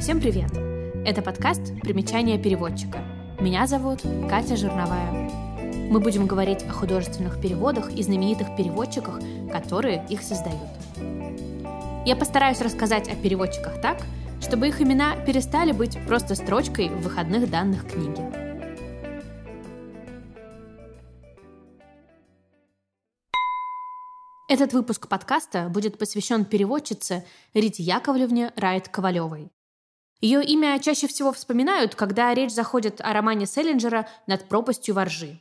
Всем привет! Это подкаст «Примечание переводчика». Меня зовут Катя Жирновая. Мы будем говорить о художественных переводах и знаменитых переводчиках, которые их создают. Я постараюсь рассказать о переводчиках так, чтобы их имена перестали быть просто строчкой в выходных данных книги. Этот выпуск подкаста будет посвящен переводчице Рите Яковлевне Райт Ковалевой. Ее имя чаще всего вспоминают, когда речь заходит о романе Селлинджера «Над пропастью воржи».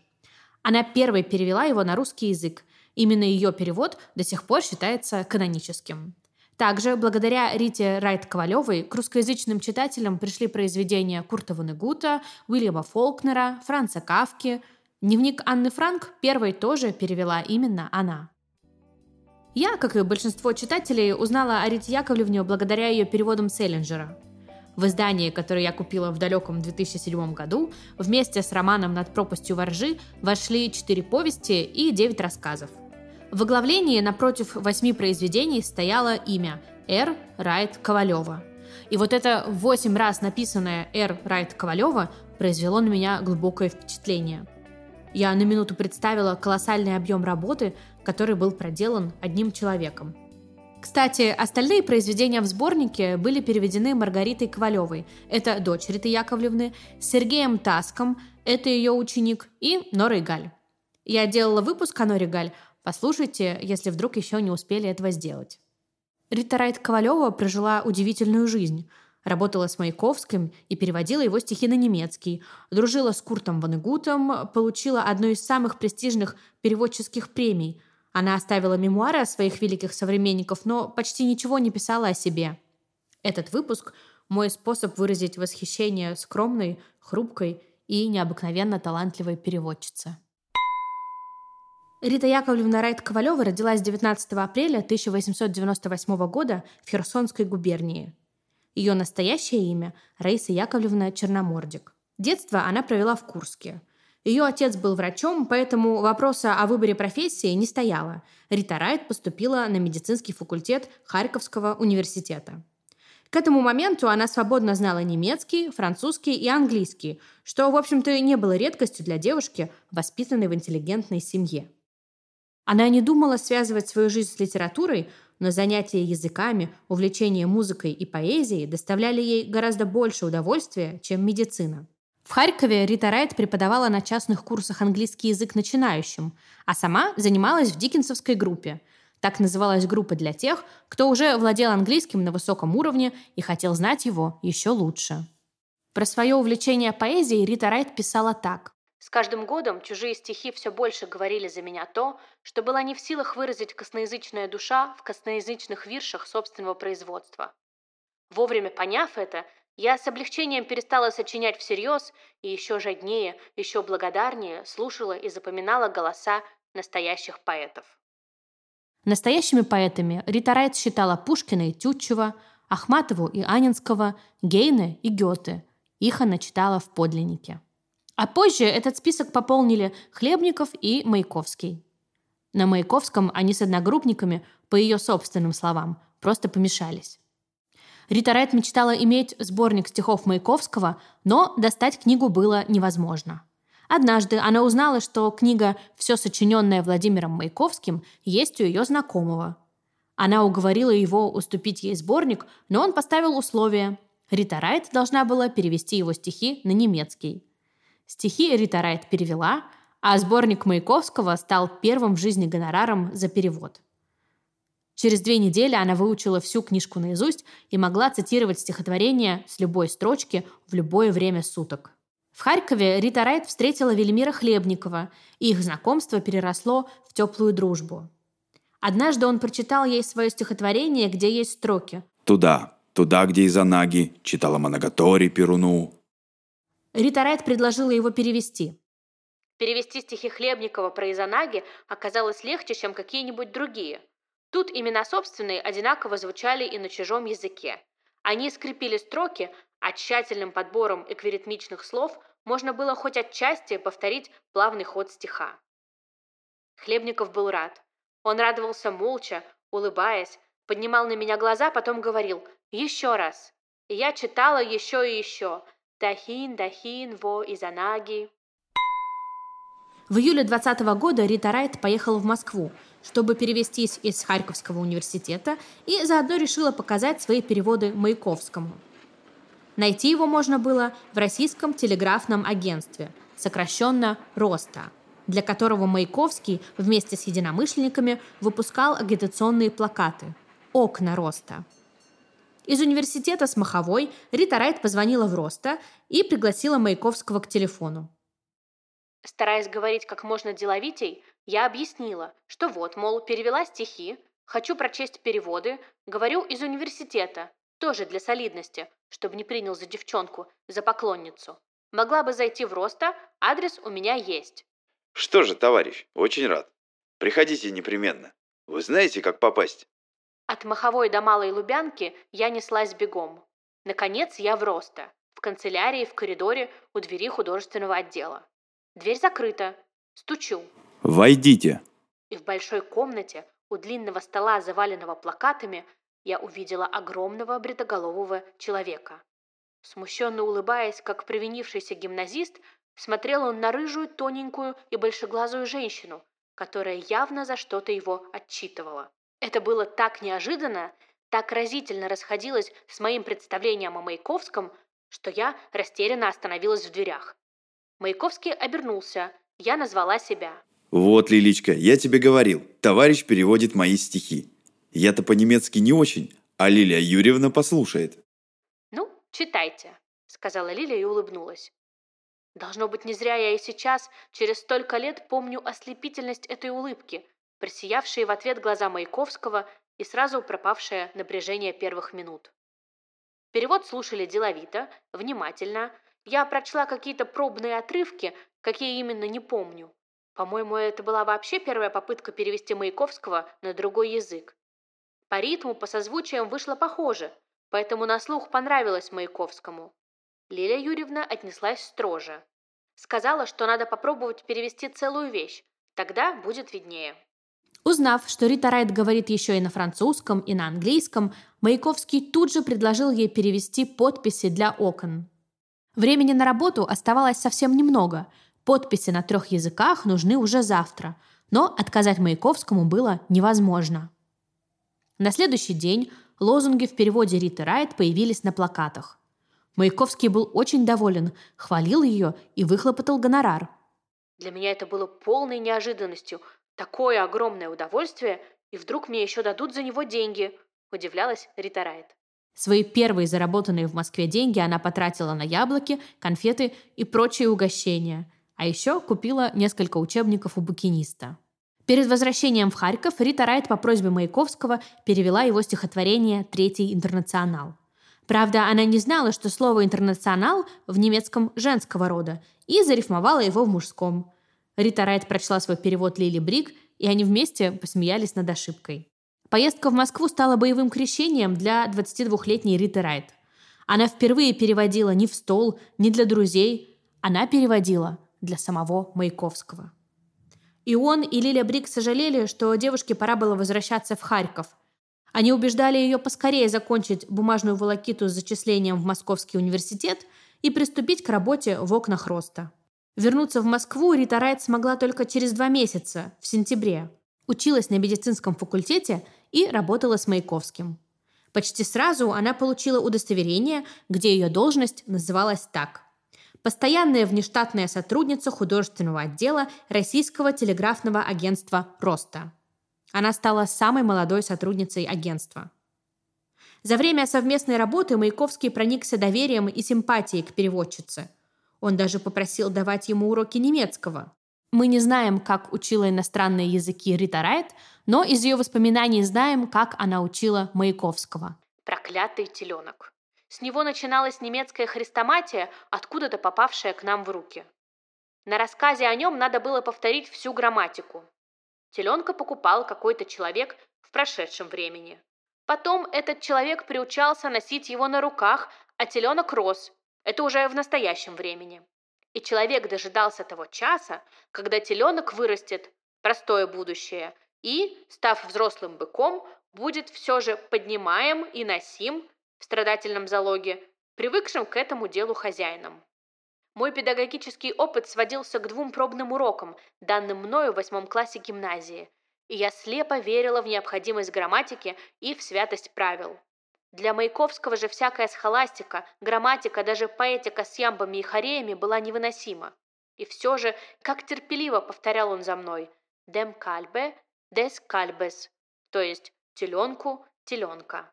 Она первой перевела его на русский язык. Именно ее перевод до сих пор считается каноническим. Также, благодаря Рите Райт-Ковалевой, к русскоязычным читателям пришли произведения Курта Вонегута, Уильяма Фолкнера, Франца Кавки. Дневник Анны Франк первой тоже перевела именно она. Я, как и большинство читателей, узнала о Рите Яковлевне благодаря ее переводам Селлинджера. В издании, которое я купила в далеком 2007 году, вместе с романом «Над пропастью воржи» вошли четыре повести и девять рассказов. В оглавлении напротив восьми произведений стояло имя Р. Райт Ковалева. И вот это восемь раз написанное Р. Райт Ковалева произвело на меня глубокое впечатление. Я на минуту представила колоссальный объем работы, который был проделан одним человеком. Кстати, остальные произведения в сборнике были переведены Маргаритой Ковалевой, это дочь Риты Яковлевны, Сергеем Таском, это ее ученик, и Норой Галь. Я делала выпуск о Норе Галь, послушайте, если вдруг еще не успели этого сделать. Рита Райт Ковалева прожила удивительную жизнь. Работала с Маяковским и переводила его стихи на немецкий, дружила с Куртом Ванегутом, получила одну из самых престижных переводческих премий – она оставила мемуары о своих великих современников, но почти ничего не писала о себе. Этот выпуск – мой способ выразить восхищение скромной, хрупкой и необыкновенно талантливой переводчице. Рита Яковлевна Райт-Ковалева родилась 19 апреля 1898 года в Херсонской губернии. Ее настоящее имя – Раиса Яковлевна Черномордик. Детство она провела в Курске – ее отец был врачом, поэтому вопроса о выборе профессии не стояло. Рита Райт поступила на медицинский факультет Харьковского университета. К этому моменту она свободно знала немецкий, французский и английский, что, в общем-то, не было редкостью для девушки, воспитанной в интеллигентной семье. Она не думала связывать свою жизнь с литературой, но занятия языками, увлечение музыкой и поэзией доставляли ей гораздо больше удовольствия, чем медицина. В Харькове Рита Райт преподавала на частных курсах английский язык начинающим, а сама занималась в диккенсовской группе. Так называлась группа для тех, кто уже владел английским на высоком уровне и хотел знать его еще лучше. Про свое увлечение поэзией Рита Райт писала так. «С каждым годом чужие стихи все больше говорили за меня то, что была не в силах выразить косноязычная душа в косноязычных виршах собственного производства. Вовремя поняв это, я с облегчением перестала сочинять всерьез и еще жаднее, еще благодарнее слушала и запоминала голоса настоящих поэтов. Настоящими поэтами Рита Райт считала Пушкина и Тютчева, Ахматову и Анинского, Гейне и Гёте. Их она читала в подлиннике. А позже этот список пополнили Хлебников и Маяковский. На Маяковском они с одногруппниками, по ее собственным словам, просто помешались. Рита Райт мечтала иметь сборник стихов Маяковского, но достать книгу было невозможно. Однажды она узнала, что книга «Все сочиненное Владимиром Маяковским» есть у ее знакомого. Она уговорила его уступить ей сборник, но он поставил условие. Рита Райт должна была перевести его стихи на немецкий. Стихи Рита Райт перевела, а сборник Маяковского стал первым в жизни гонораром за перевод – Через две недели она выучила всю книжку наизусть и могла цитировать стихотворение с любой строчки в любое время суток. В Харькове Рита Райт встретила Велимира Хлебникова, и их знакомство переросло в теплую дружбу. Однажды он прочитал ей свое стихотворение, где есть строки «Туда, туда, где из Анаги, читала Манагатори Перуну». Рита Райт предложила его перевести. Перевести стихи Хлебникова про Изанаги оказалось легче, чем какие-нибудь другие – Тут имена собственные одинаково звучали и на чужом языке. Они скрепили строки, а тщательным подбором эквиритмичных слов можно было хоть отчасти повторить плавный ход стиха. Хлебников был рад. Он радовался молча, улыбаясь, Поднимал на меня глаза, потом говорил «Еще раз». Я читала еще и еще. «Дахин, дахин, во изанаги». В июле 20 года Рита Райт поехала в Москву, чтобы перевестись из Харьковского университета и заодно решила показать свои переводы Маяковскому. Найти его можно было в Российском телеграфном агентстве, сокращенно «РОСТА», для которого Маяковский вместе с единомышленниками выпускал агитационные плакаты «Окна Роста». Из университета с Маховой Рита Райт позвонила в Роста и пригласила Маяковского к телефону. Стараясь говорить как можно деловитей, я объяснила, что вот, мол, перевела стихи, хочу прочесть переводы, говорю из университета, тоже для солидности, чтобы не принял за девчонку, за поклонницу. Могла бы зайти в Роста, адрес у меня есть. Что же, товарищ, очень рад. Приходите непременно. Вы знаете, как попасть? От Маховой до Малой Лубянки я неслась бегом. Наконец я в Роста, в канцелярии, в коридоре, у двери художественного отдела. Дверь закрыта. Стучу. Войдите. И в большой комнате, у длинного стола, заваленного плакатами, я увидела огромного бритоголового человека. Смущенно улыбаясь, как провинившийся гимназист, смотрел он на рыжую, тоненькую и большеглазую женщину, которая явно за что-то его отчитывала. Это было так неожиданно, так разительно расходилось с моим представлением о Маяковском, что я растерянно остановилась в дверях. Маяковский обернулся. Я назвала себя. Вот, Лиличка, я тебе говорил, товарищ переводит мои стихи. Я-то по-немецки не очень, а Лилия Юрьевна послушает. Ну, читайте, сказала Лилия и улыбнулась. Должно быть, не зря я и сейчас, через столько лет, помню ослепительность этой улыбки, просиявшие в ответ глаза Маяковского и сразу пропавшее напряжение первых минут. Перевод слушали деловито, внимательно, я прочла какие-то пробные отрывки, какие именно не помню. По-моему, это была вообще первая попытка перевести Маяковского на другой язык. По ритму, по созвучиям вышло похоже, поэтому на слух понравилось Маяковскому. Лилия Юрьевна отнеслась строже. Сказала, что надо попробовать перевести целую вещь, тогда будет виднее. Узнав, что Рита Райт говорит еще и на французском, и на английском, Маяковский тут же предложил ей перевести подписи для окон. Времени на работу оставалось совсем немного. Подписи на трех языках нужны уже завтра, но отказать Маяковскому было невозможно. На следующий день лозунги в переводе Риты Райт появились на плакатах. Маяковский был очень доволен, хвалил ее и выхлопотал гонорар. Для меня это было полной неожиданностью. Такое огромное удовольствие, и вдруг мне еще дадут за него деньги, удивлялась Рита Райт. Свои первые заработанные в Москве деньги она потратила на яблоки, конфеты и прочие угощения. А еще купила несколько учебников у букиниста. Перед возвращением в Харьков Рита Райт по просьбе Маяковского перевела его стихотворение «Третий интернационал». Правда, она не знала, что слово «интернационал» в немецком женского рода, и зарифмовала его в мужском. Рита Райт прочла свой перевод Лили Брик, и они вместе посмеялись над ошибкой. Поездка в Москву стала боевым крещением для 22-летней Риты Райт. Она впервые переводила не в стол, не для друзей, она переводила для самого Маяковского. И он, и Лиля Брик сожалели, что девушке пора было возвращаться в Харьков. Они убеждали ее поскорее закончить бумажную волокиту с зачислением в Московский университет и приступить к работе в окнах роста. Вернуться в Москву Рита Райт смогла только через два месяца, в сентябре. Училась на медицинском факультете и работала с Маяковским. Почти сразу она получила удостоверение, где ее должность называлась так. Постоянная внештатная сотрудница художественного отдела Российского телеграфного агентства «Роста». Она стала самой молодой сотрудницей агентства. За время совместной работы Маяковский проникся доверием и симпатией к переводчице. Он даже попросил давать ему уроки немецкого. Мы не знаем, как учила иностранные языки Рита Райт, но из ее воспоминаний знаем, как она учила Маяковского. Проклятый теленок. С него начиналась немецкая хрестоматия, откуда-то попавшая к нам в руки. На рассказе о нем надо было повторить всю грамматику. Теленка покупал какой-то человек в прошедшем времени. Потом этот человек приучался носить его на руках, а теленок рос. Это уже в настоящем времени. И человек дожидался того часа, когда теленок вырастет, простое будущее, и, став взрослым быком, будет все же поднимаем и носим в страдательном залоге, привыкшим к этому делу хозяинам. Мой педагогический опыт сводился к двум пробным урокам, данным мною в восьмом классе гимназии, и я слепо верила в необходимость грамматики и в святость правил. Для Маяковского же всякая схоластика, грамматика, даже поэтика с ямбами и хореями была невыносима. И все же, как терпеливо повторял он за мной «Дем кальбе, дес кальбес», то есть «теленку, теленка».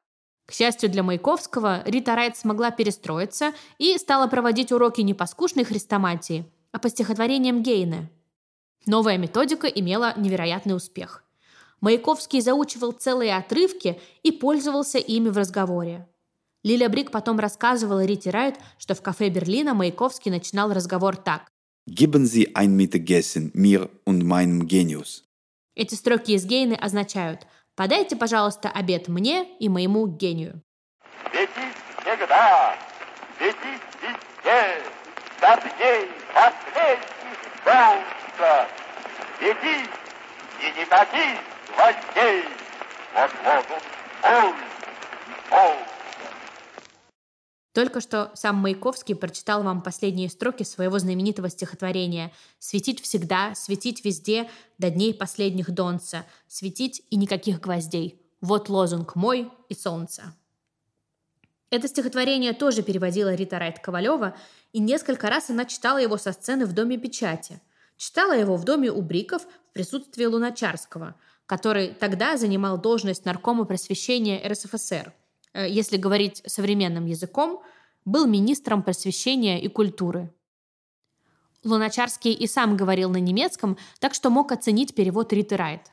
К счастью для Маяковского, Рита Райт смогла перестроиться и стала проводить уроки не по скучной хрестоматии, а по стихотворениям Гейне. Новая методика имела невероятный успех. Маяковский заучивал целые отрывки и пользовался ими в разговоре. Лиля Брик потом рассказывала Рите Райт, что в кафе Берлина Маяковский начинал разговор так. «Geben Sie ein Mittagessen mir und meinem Genius». Эти строки из Гейны означают «Подайте, пожалуйста, обед мне и моему гению». Свети всегда, свети везде, над ней последних солнца. Свети и не таких гвоздей, вот лозунг «Ой, ой». Только что сам Маяковский прочитал вам последние строки своего знаменитого стихотворения «Светить всегда, светить везде, до дней последних донца, светить и никаких гвоздей. Вот лозунг мой и солнца». Это стихотворение тоже переводила Рита Райт Ковалева, и несколько раз она читала его со сцены в Доме печати. Читала его в доме у Бриков в присутствии Луначарского, который тогда занимал должность наркома просвещения РСФСР. Э, если говорить современным языком, был министром просвещения и культуры. Луначарский и сам говорил на немецком, так что мог оценить перевод Риты Райт.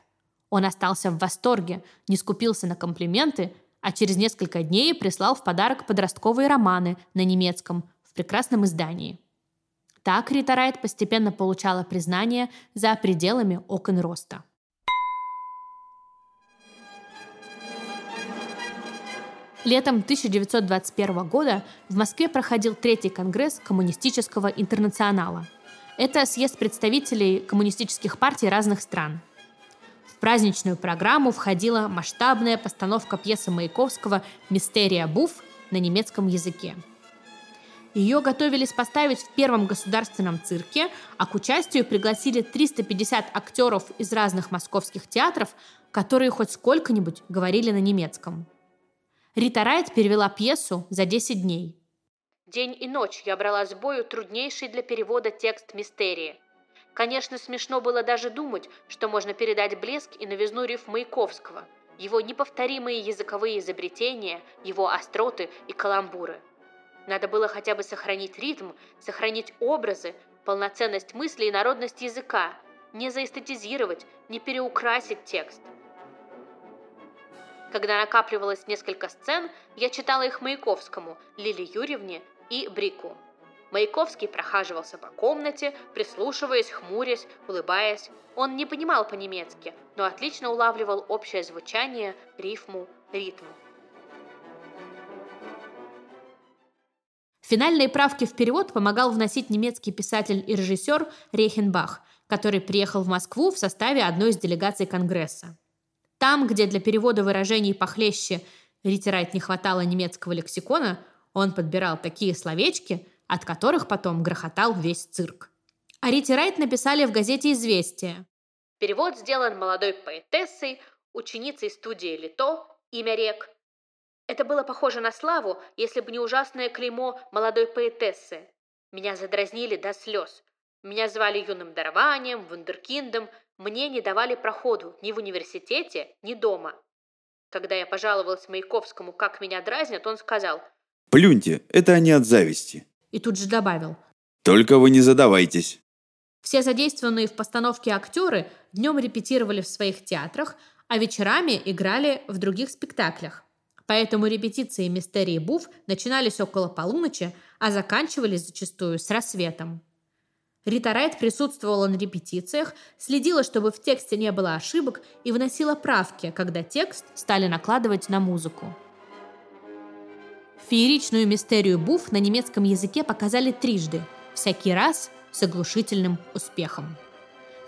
Он остался в восторге, не скупился на комплименты, а через несколько дней прислал в подарок подростковые романы на немецком в прекрасном издании. Так Рита Райт постепенно получала признание за пределами окон роста. Летом 1921 года в Москве проходил третий конгресс Коммунистического интернационала. Это съезд представителей коммунистических партий разных стран. В праздничную программу входила масштабная постановка пьесы Маяковского «Мистерия Буф» на немецком языке. Ее готовились поставить в Первом государственном цирке, а к участию пригласили 350 актеров из разных московских театров, которые хоть сколько-нибудь говорили на немецком – Рита Райт перевела пьесу за 10 дней. День и ночь я брала с бою труднейший для перевода текст мистерии. Конечно, смешно было даже думать, что можно передать блеск и новизну риф Маяковского, его неповторимые языковые изобретения, его остроты и каламбуры. Надо было хотя бы сохранить ритм, сохранить образы, полноценность мысли и народность языка, не заэстетизировать, не переукрасить текст – когда накапливалось несколько сцен, я читала их Маяковскому, Лиле Юрьевне и Брику. Маяковский прохаживался по комнате, прислушиваясь, хмурясь, улыбаясь. Он не понимал по-немецки, но отлично улавливал общее звучание, рифму, ритм. Финальные правки в перевод помогал вносить немецкий писатель и режиссер Рейхенбах, который приехал в Москву в составе одной из делегаций Конгресса. Там, где для перевода выражений похлеще Ритерайт не хватало немецкого лексикона, он подбирал такие словечки, от которых потом грохотал весь цирк. А Ритерайт написали в газете «Известия». Перевод сделан молодой поэтессой, ученицей студии Лито, имя рек. Это было похоже на славу, если бы не ужасное клеймо молодой поэтессы. Меня задразнили до слез. Меня звали юным дарованием, вундеркиндом, мне не давали проходу ни в университете, ни дома. Когда я пожаловалась Маяковскому, как меня дразнят, он сказал «Плюньте, это они от зависти». И тут же добавил «Только вы не задавайтесь». Все задействованные в постановке актеры днем репетировали в своих театрах, а вечерами играли в других спектаклях. Поэтому репетиции «Мистерии Буф» начинались около полуночи, а заканчивались зачастую с рассветом. Рита Райт присутствовала на репетициях, следила, чтобы в тексте не было ошибок и вносила правки, когда текст стали накладывать на музыку. Фееричную мистерию Буф на немецком языке показали трижды, всякий раз с оглушительным успехом.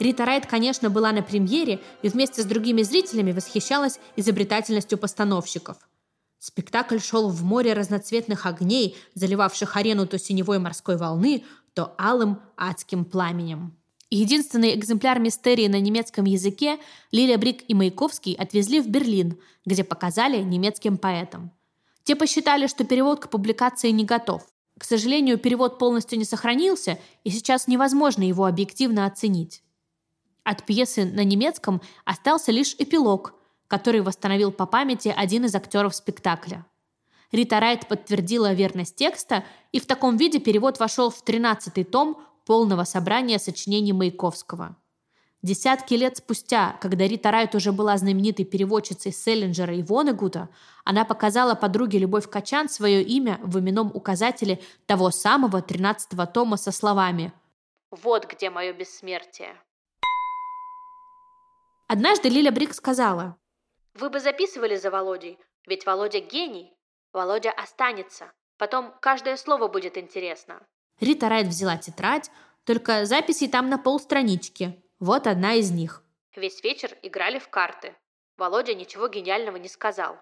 Рита Райт, конечно, была на премьере и вместе с другими зрителями восхищалась изобретательностью постановщиков. Спектакль шел в море разноцветных огней, заливавших арену то синевой морской волны, то алым адским пламенем. Единственный экземпляр мистерии на немецком языке Лилия Брик и Маяковский отвезли в Берлин, где показали немецким поэтам. Те посчитали, что перевод к публикации не готов. К сожалению, перевод полностью не сохранился, и сейчас невозможно его объективно оценить. От пьесы на немецком остался лишь эпилог, который восстановил по памяти один из актеров спектакля. Рита Райт подтвердила верность текста, и в таком виде перевод вошел в 13-й том полного собрания сочинений Маяковского. Десятки лет спустя, когда Рита Райт уже была знаменитой переводчицей Селлинджера и Вонегута, она показала подруге Любовь Качан свое имя в именном указателе того самого 13-го тома со словами «Вот где мое бессмертие». Однажды Лиля Брик сказала, «Вы бы записывали за Володей, ведь Володя гений. Володя останется. Потом каждое слово будет интересно». Рита Райт взяла тетрадь, только записей там на полстранички. Вот одна из них. Весь вечер играли в карты. Володя ничего гениального не сказал.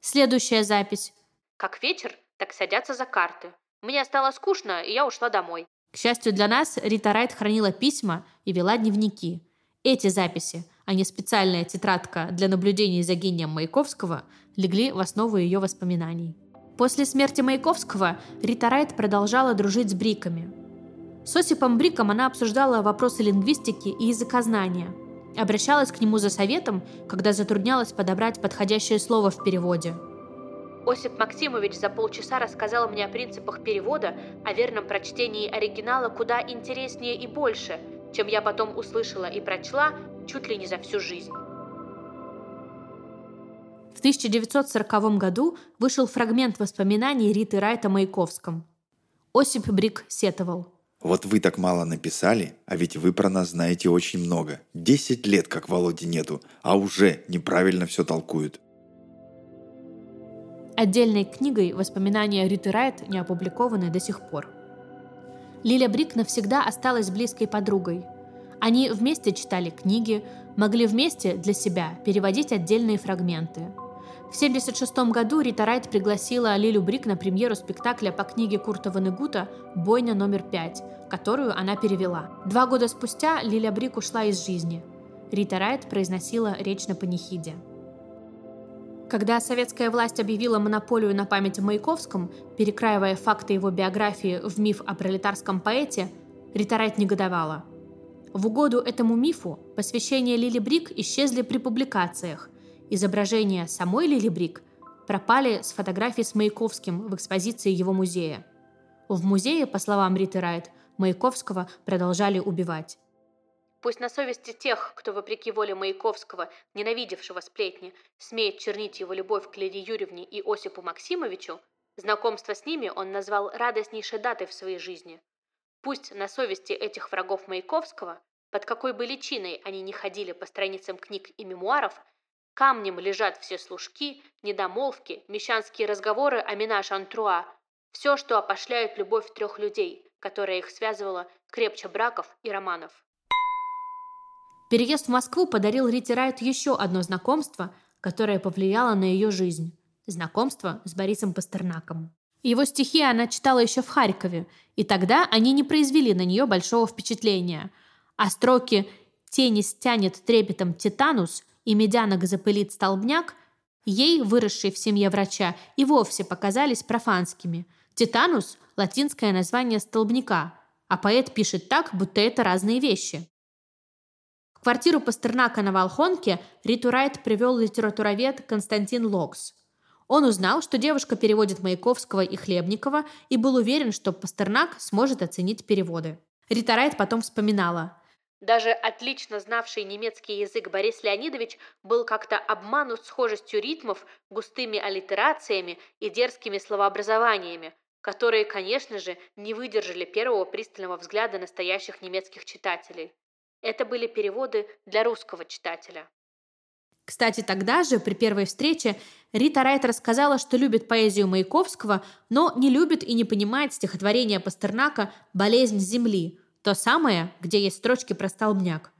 Следующая запись. Как вечер, так садятся за карты. Мне стало скучно, и я ушла домой. К счастью для нас, Рита Райт хранила письма и вела дневники. Эти записи, а не специальная тетрадка для наблюдений за гением Маяковского, легли в основу ее воспоминаний. После смерти Маяковского Рита Райт продолжала дружить с Бриками. С Осипом Бриком она обсуждала вопросы лингвистики и языкознания. Обращалась к нему за советом, когда затруднялась подобрать подходящее слово в переводе. Осип Максимович за полчаса рассказал мне о принципах перевода, о верном прочтении оригинала куда интереснее и больше – чем я потом услышала и прочла чуть ли не за всю жизнь. В 1940 году вышел фрагмент воспоминаний Риты Райт о Маяковском. Осип Брик сетовал. «Вот вы так мало написали, а ведь вы про нас знаете очень много. Десять лет, как Володи нету, а уже неправильно все толкуют». Отдельной книгой воспоминания Риты Райт не опубликованы до сих пор. Лиля Брик навсегда осталась близкой подругой. Они вместе читали книги, могли вместе для себя переводить отдельные фрагменты. В 1976 году Рита Райт пригласила Лилю Брик на премьеру спектакля по книге Курта Ванегута «Бойня номер пять», которую она перевела. Два года спустя Лиля Брик ушла из жизни. Рита Райт произносила речь на панихиде. Когда советская власть объявила монополию на память о Маяковском, перекраивая факты его биографии в миф о пролетарском поэте, Рита Райт негодовала. В угоду этому мифу посвящения Лили Брик исчезли при публикациях. Изображения самой Лили Брик пропали с фотографий с Маяковским в экспозиции его музея. В музее, по словам Риты Райт, Маяковского продолжали убивать. Пусть на совести тех, кто, вопреки воле Маяковского, ненавидевшего сплетни, смеет чернить его любовь к Лидии Юрьевне и Осипу Максимовичу, знакомство с ними он назвал радостнейшей датой в своей жизни. Пусть на совести этих врагов Маяковского, под какой бы личиной они ни ходили по страницам книг и мемуаров, камнем лежат все служки, недомолвки, мещанские разговоры о минаж-антруа, все, что опошляет любовь трех людей, которая их связывала крепче браков и романов. Переезд в Москву подарил Рите Райт еще одно знакомство, которое повлияло на ее жизнь. Знакомство с Борисом Пастернаком. Его стихи она читала еще в Харькове, и тогда они не произвели на нее большого впечатления. А строки «Тени стянет трепетом титанус» и «Медянок запылит столбняк» ей, выросшей в семье врача, и вовсе показались профанскими. «Титанус» – латинское название столбняка, а поэт пишет так, будто это разные вещи квартиру Пастернака на Волхонке Риту Райт привел литературовед Константин Локс. Он узнал, что девушка переводит Маяковского и Хлебникова и был уверен, что Пастернак сможет оценить переводы. Рита Райт потом вспоминала. Даже отлично знавший немецкий язык Борис Леонидович был как-то обманут схожестью ритмов, густыми аллитерациями и дерзкими словообразованиями, которые, конечно же, не выдержали первого пристального взгляда настоящих немецких читателей. Это были переводы для русского читателя. Кстати, тогда же, при первой встрече, Рита Райт рассказала, что любит поэзию Маяковского, но не любит и не понимает стихотворение Пастернака «Болезнь земли», то самое, где есть строчки про столбняк.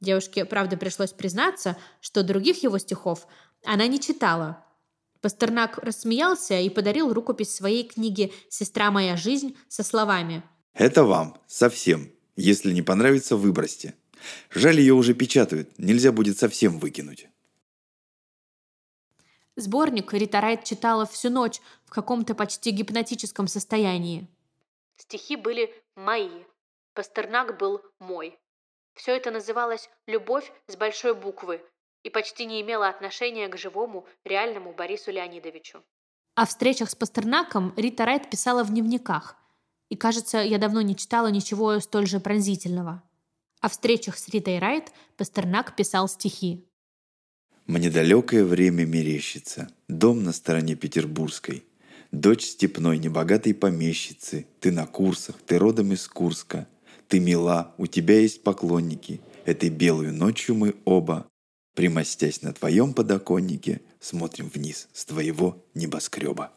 Девушке, правда, пришлось признаться, что других его стихов она не читала. Пастернак рассмеялся и подарил рукопись своей книги «Сестра моя жизнь» со словами «Это вам, совсем. Если не понравится, выбросьте. Жаль, ее уже печатают, нельзя будет совсем выкинуть». Сборник Рита Райт читала всю ночь в каком-то почти гипнотическом состоянии. Стихи были мои, Пастернак был мой. Все это называлось «любовь» с большой буквы и почти не имело отношения к живому, реальному Борису Леонидовичу. О встречах с Пастернаком Рита Райт писала в дневниках. И, кажется, я давно не читала ничего столь же пронзительного. О встречах с Ритой Райт Пастернак писал стихи. «Мне далекое время мерещится, дом на стороне Петербургской, дочь степной небогатой помещицы, ты на курсах, ты родом из Курска, ты мила, у тебя есть поклонники, этой белую ночью мы оба Примостясь на твоем подоконнике, смотрим вниз с твоего небоскреба.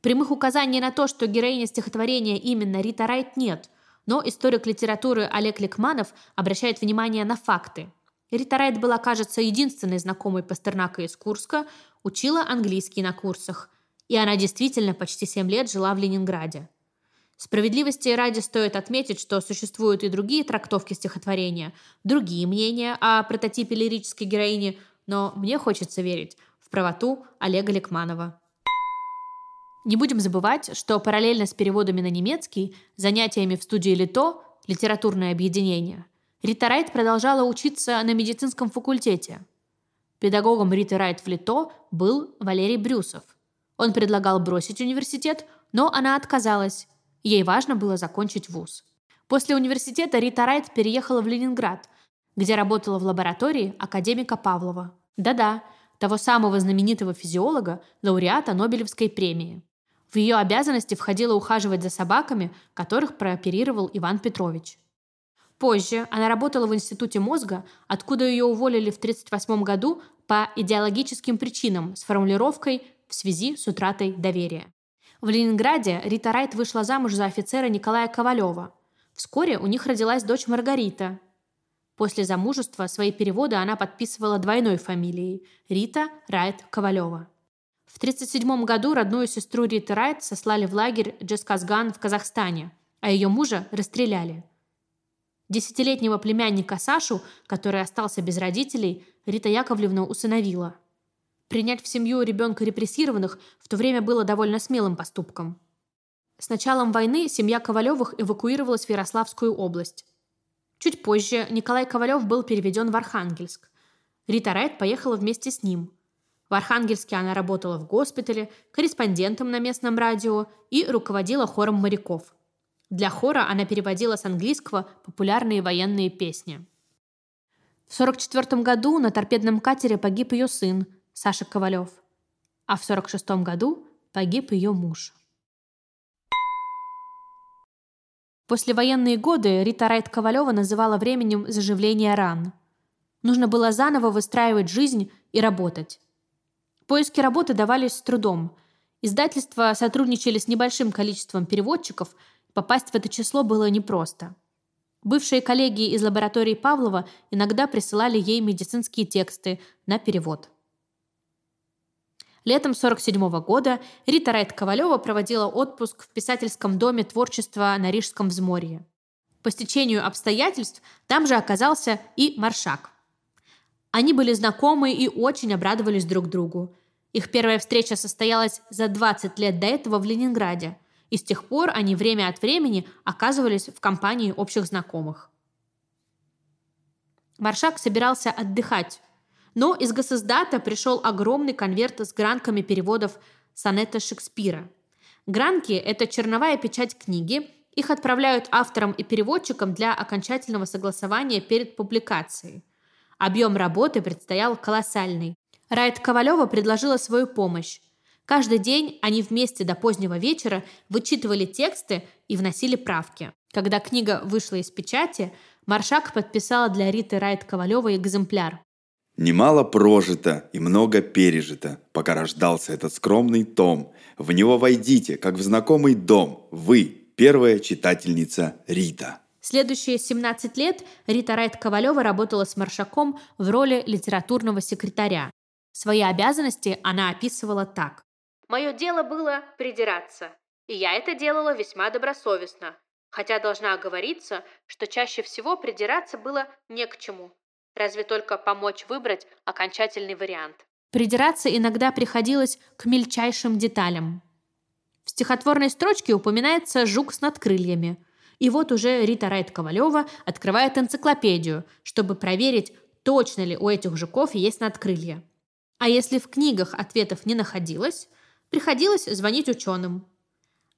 Прямых указаний на то, что героиня стихотворения именно Рита Райт нет, но историк литературы Олег Ликманов обращает внимание на факты. Рита Райт была, кажется, единственной знакомой Пастернака из Курска, учила английский на курсах. И она действительно почти 7 лет жила в Ленинграде. Справедливости ради стоит отметить, что существуют и другие трактовки стихотворения, другие мнения о прототипе лирической героини, но мне хочется верить в правоту Олега Лекманова. Не будем забывать, что параллельно с переводами на немецкий, занятиями в студии Лито, литературное объединение, Рита Райт продолжала учиться на медицинском факультете. Педагогом Риты Райт в Лито был Валерий Брюсов. Он предлагал бросить университет, но она отказалась Ей важно было закончить вуз. После университета Рита Райт переехала в Ленинград, где работала в лаборатории академика Павлова. Да-да, того самого знаменитого физиолога, лауреата Нобелевской премии. В ее обязанности входило ухаживать за собаками, которых прооперировал Иван Петрович. Позже она работала в Институте мозга, откуда ее уволили в 1938 году по идеологическим причинам с формулировкой «в связи с утратой доверия». В Ленинграде Рита Райт вышла замуж за офицера Николая Ковалева. Вскоре у них родилась дочь Маргарита. После замужества свои переводы она подписывала двойной фамилией – Рита Райт Ковалева. В 1937 году родную сестру Риты Райт сослали в лагерь Джесказган в Казахстане, а ее мужа расстреляли. Десятилетнего племянника Сашу, который остался без родителей, Рита Яковлевна усыновила – Принять в семью ребенка репрессированных в то время было довольно смелым поступком. С началом войны семья Ковалевых эвакуировалась в Ярославскую область. Чуть позже Николай Ковалев был переведен в Архангельск. Рита Райт поехала вместе с ним. В Архангельске она работала в госпитале, корреспондентом на местном радио и руководила хором моряков. Для хора она переводила с английского популярные военные песни. В 1944 году на торпедном катере погиб ее сын, Саша Ковалев. А в 1946 году погиб ее муж. Послевоенные годы Рита Райт Ковалева называла временем заживления ран. Нужно было заново выстраивать жизнь и работать. Поиски работы давались с трудом. Издательства сотрудничали с небольшим количеством переводчиков, попасть в это число было непросто. Бывшие коллеги из лаборатории Павлова иногда присылали ей медицинские тексты на перевод. Летом 1947 года Рита Райт Ковалева проводила отпуск в писательском доме творчества на Рижском взморье. По стечению обстоятельств там же оказался и Маршак. Они были знакомы и очень обрадовались друг другу. Их первая встреча состоялась за 20 лет до этого в Ленинграде, и с тех пор они время от времени оказывались в компании общих знакомых. Маршак собирался отдыхать но из госиздата пришел огромный конверт с гранками переводов сонета Шекспира. Гранки – это черновая печать книги, их отправляют авторам и переводчикам для окончательного согласования перед публикацией. Объем работы предстоял колоссальный. Райт Ковалева предложила свою помощь. Каждый день они вместе до позднего вечера вычитывали тексты и вносили правки. Когда книга вышла из печати, Маршак подписала для Риты Райт Ковалевой экземпляр. Немало прожито и много пережито, пока рождался этот скромный том. В него войдите, как в знакомый дом. Вы – первая читательница Рита. Следующие 17 лет Рита Райт Ковалева работала с Маршаком в роли литературного секретаря. Свои обязанности она описывала так. «Мое дело было придираться, и я это делала весьма добросовестно, хотя должна оговориться, что чаще всего придираться было не к чему, разве только помочь выбрать окончательный вариант. Придираться иногда приходилось к мельчайшим деталям. В стихотворной строчке упоминается «жук с надкрыльями», и вот уже Рита Райт Ковалева открывает энциклопедию, чтобы проверить, точно ли у этих жуков есть надкрылья. А если в книгах ответов не находилось, приходилось звонить ученым.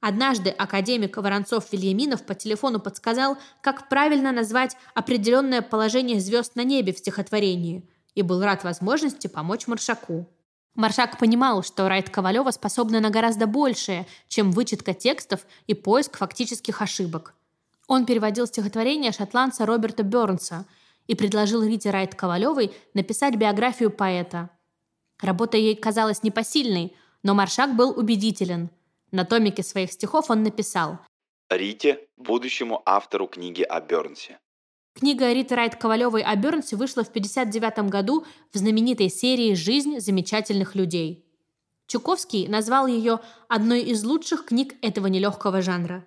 Однажды академик Воронцов-Вильяминов по телефону подсказал, как правильно назвать определенное положение звезд на небе в стихотворении, и был рад возможности помочь Маршаку. Маршак понимал, что Райт Ковалева способна на гораздо большее, чем вычетка текстов и поиск фактических ошибок. Он переводил стихотворение шотландца Роберта Бёрнса и предложил Рите Райт Ковалевой написать биографию поэта. Работа ей казалась непосильной, но Маршак был убедителен. На томике своих стихов он написал Рите, будущему автору книги о Бёрнсе. Книга Риты Райт Ковалевой о Бёрнсе вышла в 1959 году в знаменитой серии «Жизнь замечательных людей». Чуковский назвал ее одной из лучших книг этого нелегкого жанра.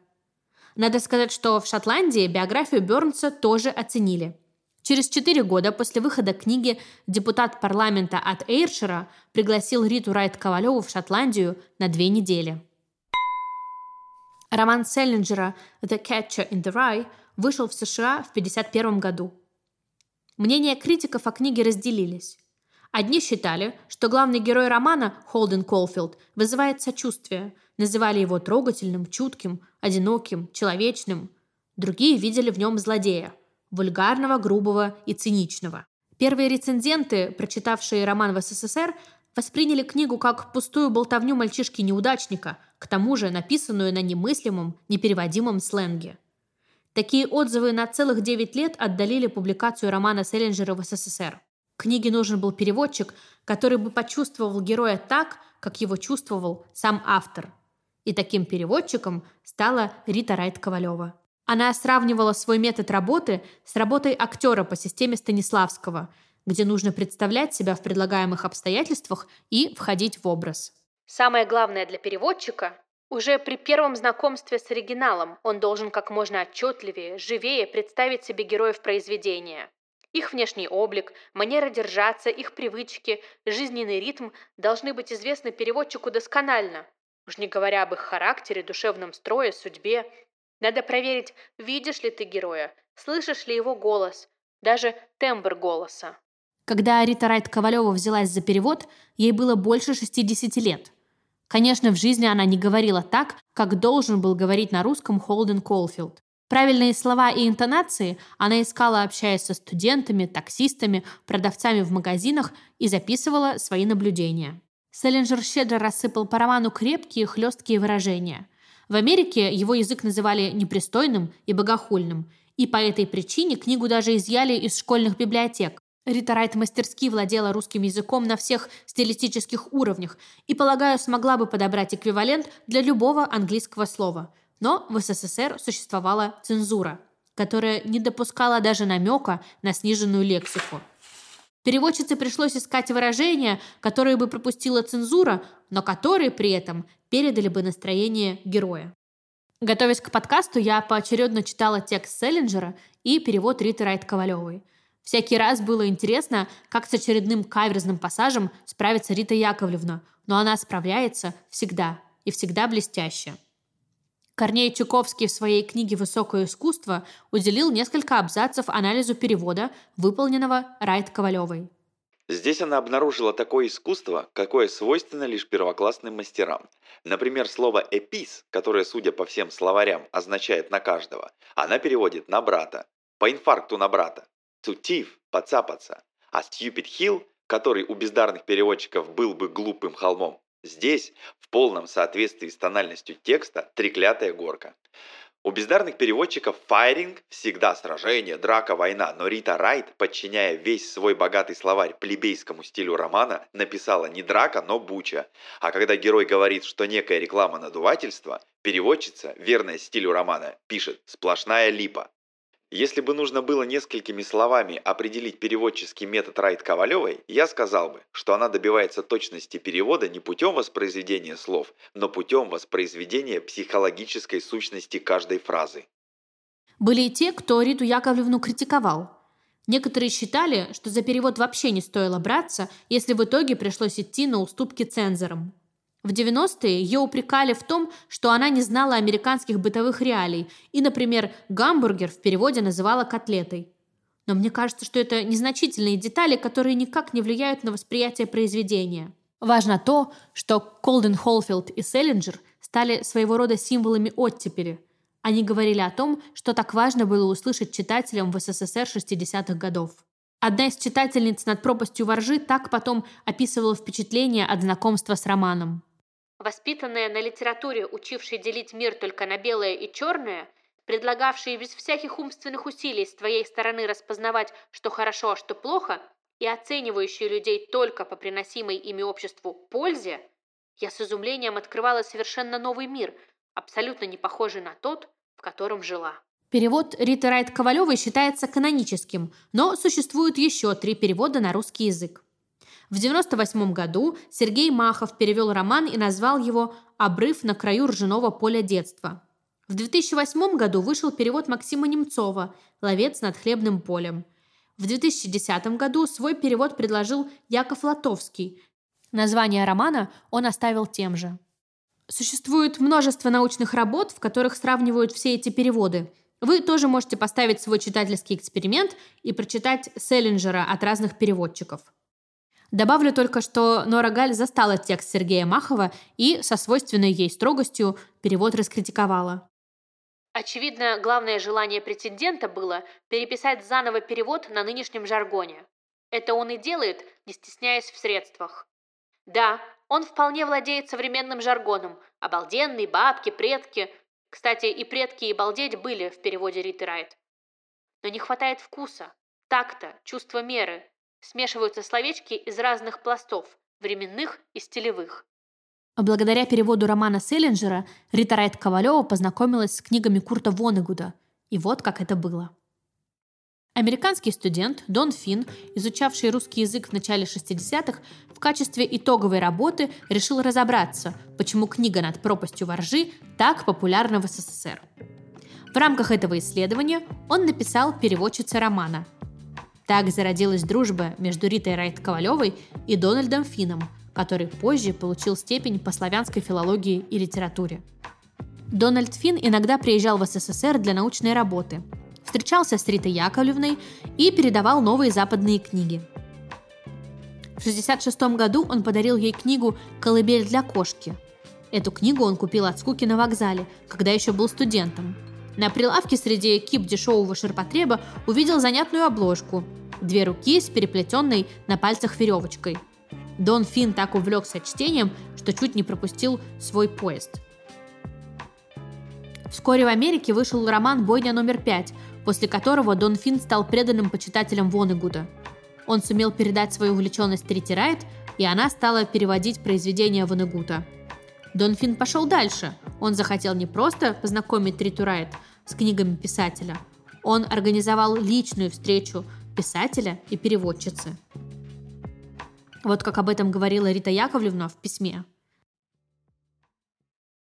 Надо сказать, что в Шотландии биографию Бёрнса тоже оценили. Через четыре года после выхода книги депутат парламента от Эйршира пригласил Риту Райт Ковалеву в Шотландию на две недели. Роман Селлинджера «The Catcher in the Rye» вышел в США в 1951 году. Мнения критиков о книге разделились. Одни считали, что главный герой романа, Холден Колфилд, вызывает сочувствие, называли его трогательным, чутким, одиноким, человечным. Другие видели в нем злодея, вульгарного, грубого и циничного. Первые рецензенты, прочитавшие роман в СССР, восприняли книгу как пустую болтовню мальчишки-неудачника, к тому же написанную на немыслимом, непереводимом сленге. Такие отзывы на целых 9 лет отдалили публикацию романа Селлинджера в СССР. Книге нужен был переводчик, который бы почувствовал героя так, как его чувствовал сам автор. И таким переводчиком стала Рита Райт Ковалева. Она сравнивала свой метод работы с работой актера по системе Станиславского, где нужно представлять себя в предлагаемых обстоятельствах и входить в образ. Самое главное для переводчика уже при первом знакомстве с оригиналом он должен как можно отчетливее, живее представить себе героев произведения. Их внешний облик, манера держаться, их привычки, жизненный ритм должны быть известны переводчику досконально. Уж не говоря об их характере, душевном строе, судьбе. Надо проверить, видишь ли ты героя, слышишь ли его голос, даже тембр голоса. Когда Рита Райт Ковалева взялась за перевод, ей было больше 60 лет. Конечно, в жизни она не говорила так, как должен был говорить на русском Холден Колфилд. Правильные слова и интонации она искала, общаясь со студентами, таксистами, продавцами в магазинах и записывала свои наблюдения. Селлинджер щедро рассыпал по роману крепкие, хлесткие выражения. В Америке его язык называли непристойным и богохульным, и по этой причине книгу даже изъяли из школьных библиотек. Рита Райт мастерски владела русским языком на всех стилистических уровнях и, полагаю, смогла бы подобрать эквивалент для любого английского слова – но в СССР существовала цензура, которая не допускала даже намека на сниженную лексику. Переводчице пришлось искать выражения, которые бы пропустила цензура, но которые при этом передали бы настроение героя. Готовясь к подкасту, я поочередно читала текст Селлинджера и перевод Риты Райт Ковалевой. Всякий раз было интересно, как с очередным каверзным пассажем справится Рита Яковлевна, но она справляется всегда и всегда блестяще. Корней Чуковский в своей книге «Высокое искусство» уделил несколько абзацев анализу перевода, выполненного Райт Ковалевой. Здесь она обнаружила такое искусство, какое свойственно лишь первоклассным мастерам. Например, слово «эпис», которое, судя по всем словарям, означает «на каждого», она переводит «на брата», по инфаркту на брата, «to thief» – «поцапаться», а «stupid hill», который у бездарных переводчиков был бы глупым холмом, Здесь, в полном соответствии с тональностью текста, треклятая горка. У бездарных переводчиков «файринг» всегда сражение, драка, война, но Рита Райт, подчиняя весь свой богатый словарь плебейскому стилю романа, написала не драка, но буча. А когда герой говорит, что некая реклама надувательства, переводчица, верная стилю романа, пишет «сплошная липа». Если бы нужно было несколькими словами определить переводческий метод Райт Ковалевой, я сказал бы, что она добивается точности перевода не путем воспроизведения слов, но путем воспроизведения психологической сущности каждой фразы. Были и те, кто Риту Яковлевну критиковал. Некоторые считали, что за перевод вообще не стоило браться, если в итоге пришлось идти на уступки цензорам. В 90-е ее упрекали в том, что она не знала американских бытовых реалий и, например, гамбургер в переводе называла котлетой. Но мне кажется, что это незначительные детали, которые никак не влияют на восприятие произведения. Важно то, что Колден Холфилд и Селлинджер стали своего рода символами оттепели. Они говорили о том, что так важно было услышать читателям в СССР 60-х годов. Одна из читательниц над пропастью воржи так потом описывала впечатление от знакомства с романом. Воспитанная на литературе, учившей делить мир только на белое и черное, предлагавшие без всяких умственных усилий с твоей стороны распознавать, что хорошо, а что плохо, и оценивающие людей только по приносимой ими обществу пользе, я с изумлением открывала совершенно новый мир, абсолютно не похожий на тот, в котором жила. Перевод Риты Райт Ковалевой считается каноническим, но существует еще три перевода на русский язык. В 1998 году Сергей Махов перевел роман и назвал его «Обрыв на краю ржаного поля детства». В 2008 году вышел перевод Максима Немцова «Ловец над хлебным полем». В 2010 году свой перевод предложил Яков Латовский. Название романа он оставил тем же. Существует множество научных работ, в которых сравнивают все эти переводы. Вы тоже можете поставить свой читательский эксперимент и прочитать Селлинджера от разных переводчиков. Добавлю только, что Нора Галь застала текст Сергея Махова и со свойственной ей строгостью перевод раскритиковала. Очевидно, главное желание претендента было переписать заново перевод на нынешнем жаргоне. Это он и делает, не стесняясь в средствах. Да, он вполне владеет современным жаргоном. Обалденные, бабки, предки. Кстати, и предки, и балдеть были в переводе Риты Райт. Но не хватает вкуса, такта, чувства меры, Смешиваются словечки из разных пластов, временных и стилевых. Благодаря переводу романа Селлинджера Рита Райт Ковалева познакомилась с книгами Курта Вонегуда. И вот как это было. Американский студент Дон Фин, изучавший русский язык в начале 60-х, в качестве итоговой работы решил разобраться, почему книга «Над пропастью воржи» так популярна в СССР. В рамках этого исследования он написал переводчице романа – так зародилась дружба между Ритой Райт-Ковалевой и Дональдом Фином, который позже получил степень по славянской филологии и литературе. Дональд Фин иногда приезжал в СССР для научной работы, встречался с Ритой Яковлевной и передавал новые западные книги. В 1966 году он подарил ей книгу «Колыбель для кошки». Эту книгу он купил от скуки на вокзале, когда еще был студентом. На прилавке среди кип дешевого ширпотреба увидел занятную обложку две руки с переплетенной на пальцах веревочкой. Дон Фин так увлекся чтением, что чуть не пропустил свой поезд. Вскоре в Америке вышел роман «Бойня номер пять», после которого Дон Фин стал преданным почитателем Вонегуда. Он сумел передать свою увлеченность Райт, и она стала переводить произведения Вонегута. Дон Фин пошел дальше. Он захотел не просто познакомить Триту Райт с книгами писателя. Он организовал личную встречу писателя и переводчицы. Вот как об этом говорила Рита Яковлевна в письме.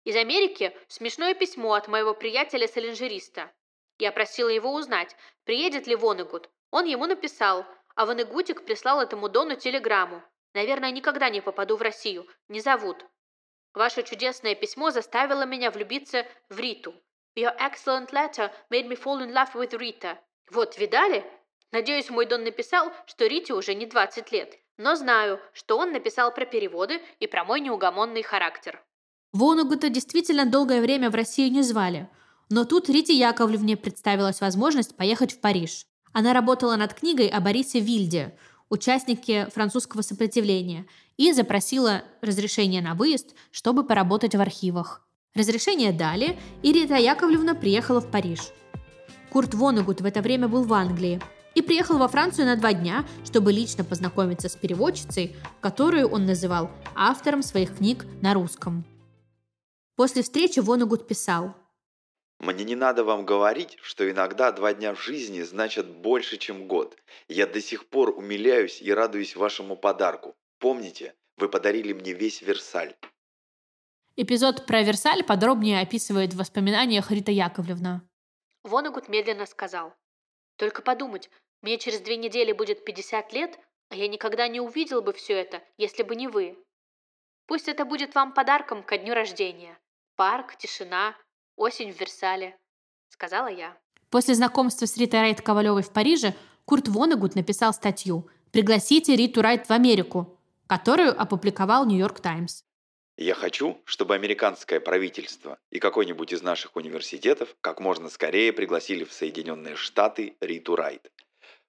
Из Америки смешное письмо от моего приятеля-саленжериста. Я просила его узнать, приедет ли Вонегут. Он ему написал, а Вонегутик прислал этому Дону телеграмму. Наверное, никогда не попаду в Россию, не зовут. Ваше чудесное письмо заставило меня влюбиться в Риту. Your excellent letter made me fall in love with Rita. Вот, видали? Надеюсь, мой Дон написал, что Рите уже не 20 лет, но знаю, что он написал про переводы и про мой неугомонный характер. Вонугута действительно долгое время в Россию не звали, но тут Рите Яковлевне представилась возможность поехать в Париж. Она работала над книгой о Борисе Вильде, участнике французского сопротивления, и запросила разрешение на выезд, чтобы поработать в архивах. Разрешение дали, и Рита Яковлевна приехала в Париж. Курт Вонегут в это время был в Англии, и приехал во Францию на два дня, чтобы лично познакомиться с переводчицей, которую он называл автором своих книг на русском. После встречи Вонегут писал Мне не надо вам говорить, что иногда два дня в жизни значат больше, чем год. Я до сих пор умиляюсь и радуюсь вашему подарку. Помните, вы подарили мне весь Версаль. Эпизод про Версаль подробнее описывает в воспоминаниях Рита Яковлевна. Вонагут медленно сказал. «Только подумать, мне через две недели будет 50 лет, а я никогда не увидел бы все это, если бы не вы. Пусть это будет вам подарком ко дню рождения. Парк, тишина, осень в Версале», — сказала я. После знакомства с Ритой Райт Ковалевой в Париже Курт Вонегут написал статью «Пригласите Риту Райт в Америку», которую опубликовал Нью-Йорк Таймс. Я хочу, чтобы американское правительство и какой-нибудь из наших университетов как можно скорее пригласили в Соединенные Штаты Риту Райт.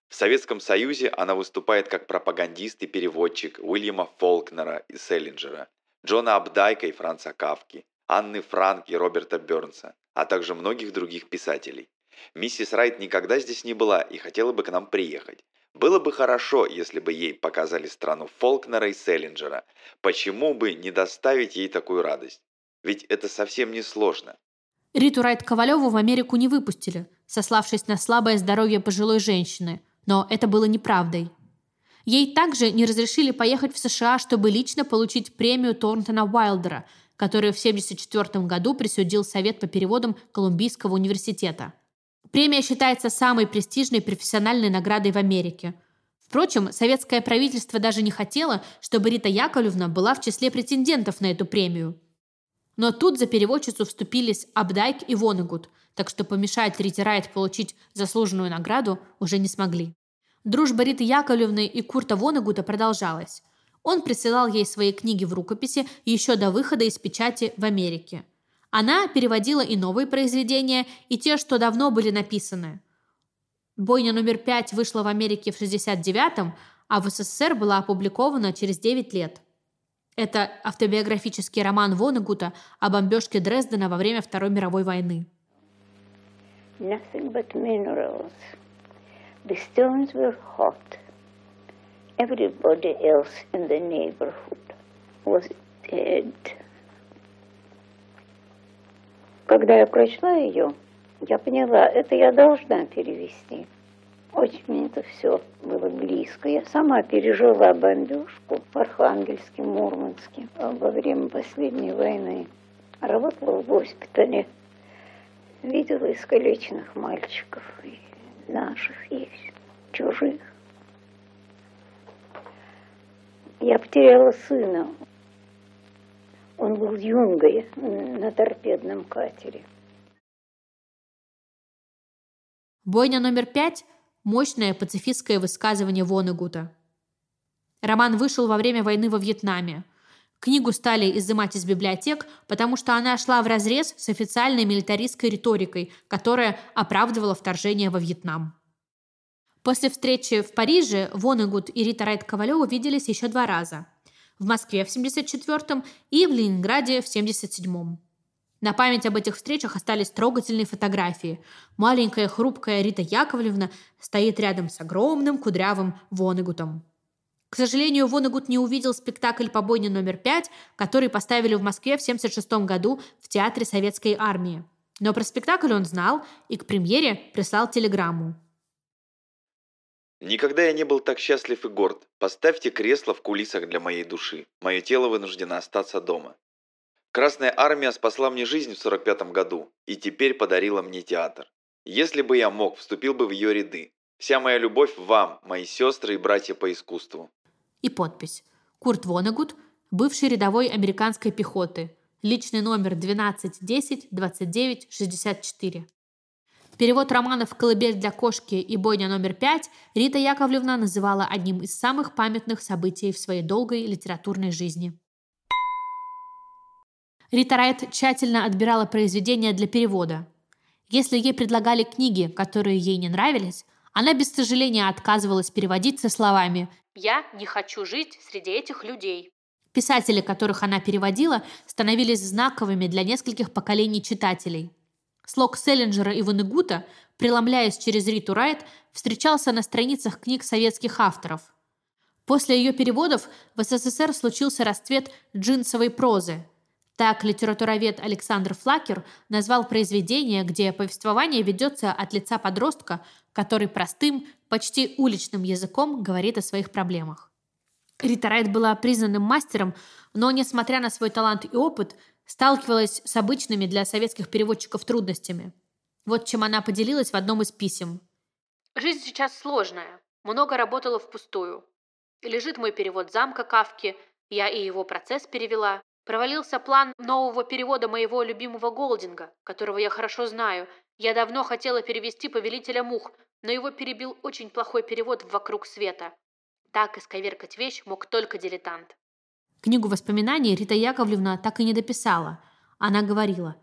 В Советском Союзе она выступает как пропагандист и переводчик Уильяма Фолкнера и Селлинджера, Джона Абдайка и Франца Кавки, Анны Франк и Роберта Бернса, а также многих других писателей. Миссис Райт никогда здесь не была и хотела бы к нам приехать. Было бы хорошо, если бы ей показали страну Фолкнера и Селлинджера. Почему бы не доставить ей такую радость? Ведь это совсем не сложно. Риту Райт Ковалеву в Америку не выпустили, сославшись на слабое здоровье пожилой женщины. Но это было неправдой. Ей также не разрешили поехать в США, чтобы лично получить премию Торнтона Уайлдера, которую в 1974 году присудил Совет по переводам Колумбийского университета – Премия считается самой престижной профессиональной наградой в Америке. Впрочем, советское правительство даже не хотело, чтобы Рита Яковлевна была в числе претендентов на эту премию. Но тут за переводчицу вступились Абдайк и Вонегут, так что помешать Рите Райт получить заслуженную награду уже не смогли. Дружба Риты Яковлевны и Курта Вонегута продолжалась. Он присылал ей свои книги в рукописи еще до выхода из печати в Америке – она переводила и новые произведения, и те, что давно были написаны. «Бойня номер пять» вышла в Америке в 69-м, а в СССР была опубликована через 9 лет. Это автобиографический роман Вонегута о бомбежке Дрездена во время Второй мировой войны. Nothing but minerals. The stones were hot. Everybody else in the neighborhood was dead. Когда я прочла ее, я поняла, это я должна перевести. Очень мне это все было близко. Я сама пережила бомбежку в Архангельске, Мурманске во время последней войны. Работала в госпитале. Видела искалеченных мальчиков, и наших, и чужих. Я потеряла сына. Он был юнгой на торпедном катере. Бойня номер пять – мощное пацифистское высказывание Вонегута. Роман вышел во время войны во Вьетнаме. Книгу стали изымать из библиотек, потому что она шла вразрез с официальной милитаристской риторикой, которая оправдывала вторжение во Вьетнам. После встречи в Париже Вонегут и Рита Райт Ковалева виделись еще два раза – в Москве в 74-м и в Ленинграде в 77-м. На память об этих встречах остались трогательные фотографии. Маленькая хрупкая Рита Яковлевна стоит рядом с огромным кудрявым Вонегутом. К сожалению, Вонегут не увидел спектакль «Побойня номер пять», который поставили в Москве в 1976 году в Театре Советской Армии. Но про спектакль он знал и к премьере прислал телеграмму. Никогда я не был так счастлив и горд. Поставьте кресло в кулисах для моей души. Мое тело вынуждено остаться дома. Красная армия спасла мне жизнь в 45 году и теперь подарила мне театр. Если бы я мог, вступил бы в ее ряды. Вся моя любовь вам, мои сестры и братья по искусству. И подпись. Курт Вонегут, бывший рядовой американской пехоты. Личный номер 1210 29 64. Перевод романов «Колыбель для кошки» и «Бойня номер пять» Рита Яковлевна называла одним из самых памятных событий в своей долгой литературной жизни. Рита Райт тщательно отбирала произведения для перевода. Если ей предлагали книги, которые ей не нравились, она без сожаления отказывалась переводить со словами «Я не хочу жить среди этих людей». Писатели, которых она переводила, становились знаковыми для нескольких поколений читателей – Слог Селлинджера и Ванегута, преломляясь через Риту Райт, встречался на страницах книг советских авторов. После ее переводов в СССР случился расцвет джинсовой прозы. Так литературовед Александр Флакер назвал произведение, где повествование ведется от лица подростка, который простым, почти уличным языком говорит о своих проблемах. Рита Райт была признанным мастером, но, несмотря на свой талант и опыт, сталкивалась с обычными для советских переводчиков трудностями. Вот чем она поделилась в одном из писем. «Жизнь сейчас сложная. Много работала впустую. Лежит мой перевод замка Кавки, я и его процесс перевела. Провалился план нового перевода моего любимого Голдинга, которого я хорошо знаю. Я давно хотела перевести «Повелителя мух», но его перебил очень плохой перевод «Вокруг света». Так исковеркать вещь мог только дилетант. Книгу воспоминаний Рита Яковлевна так и не дописала. Она говорила.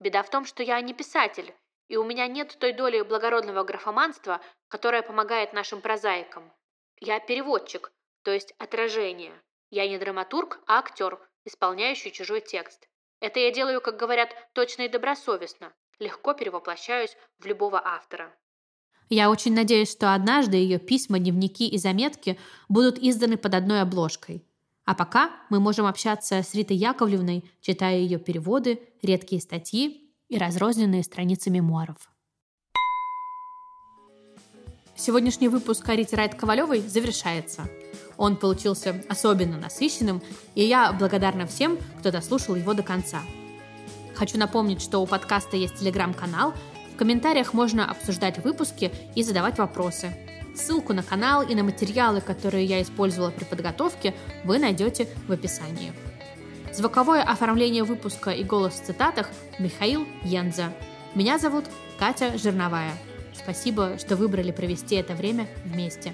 «Беда в том, что я не писатель, и у меня нет той доли благородного графоманства, которая помогает нашим прозаикам. Я переводчик, то есть отражение. Я не драматург, а актер, исполняющий чужой текст. Это я делаю, как говорят, точно и добросовестно. Легко перевоплощаюсь в любого автора. Я очень надеюсь, что однажды ее письма, дневники и заметки будут изданы под одной обложкой. А пока мы можем общаться с Ритой Яковлевной, читая ее переводы, редкие статьи и разрозненные страницы мемуаров. Сегодняшний выпуск о Рите Райт Ковалевой завершается. Он получился особенно насыщенным, и я благодарна всем, кто дослушал его до конца. Хочу напомнить, что у подкаста есть телеграм-канал, в комментариях можно обсуждать выпуски и задавать вопросы. Ссылку на канал и на материалы, которые я использовала при подготовке, вы найдете в описании. Звуковое оформление выпуска и голос в цитатах Михаил Янза. Меня зовут Катя Жирновая. Спасибо, что выбрали провести это время вместе.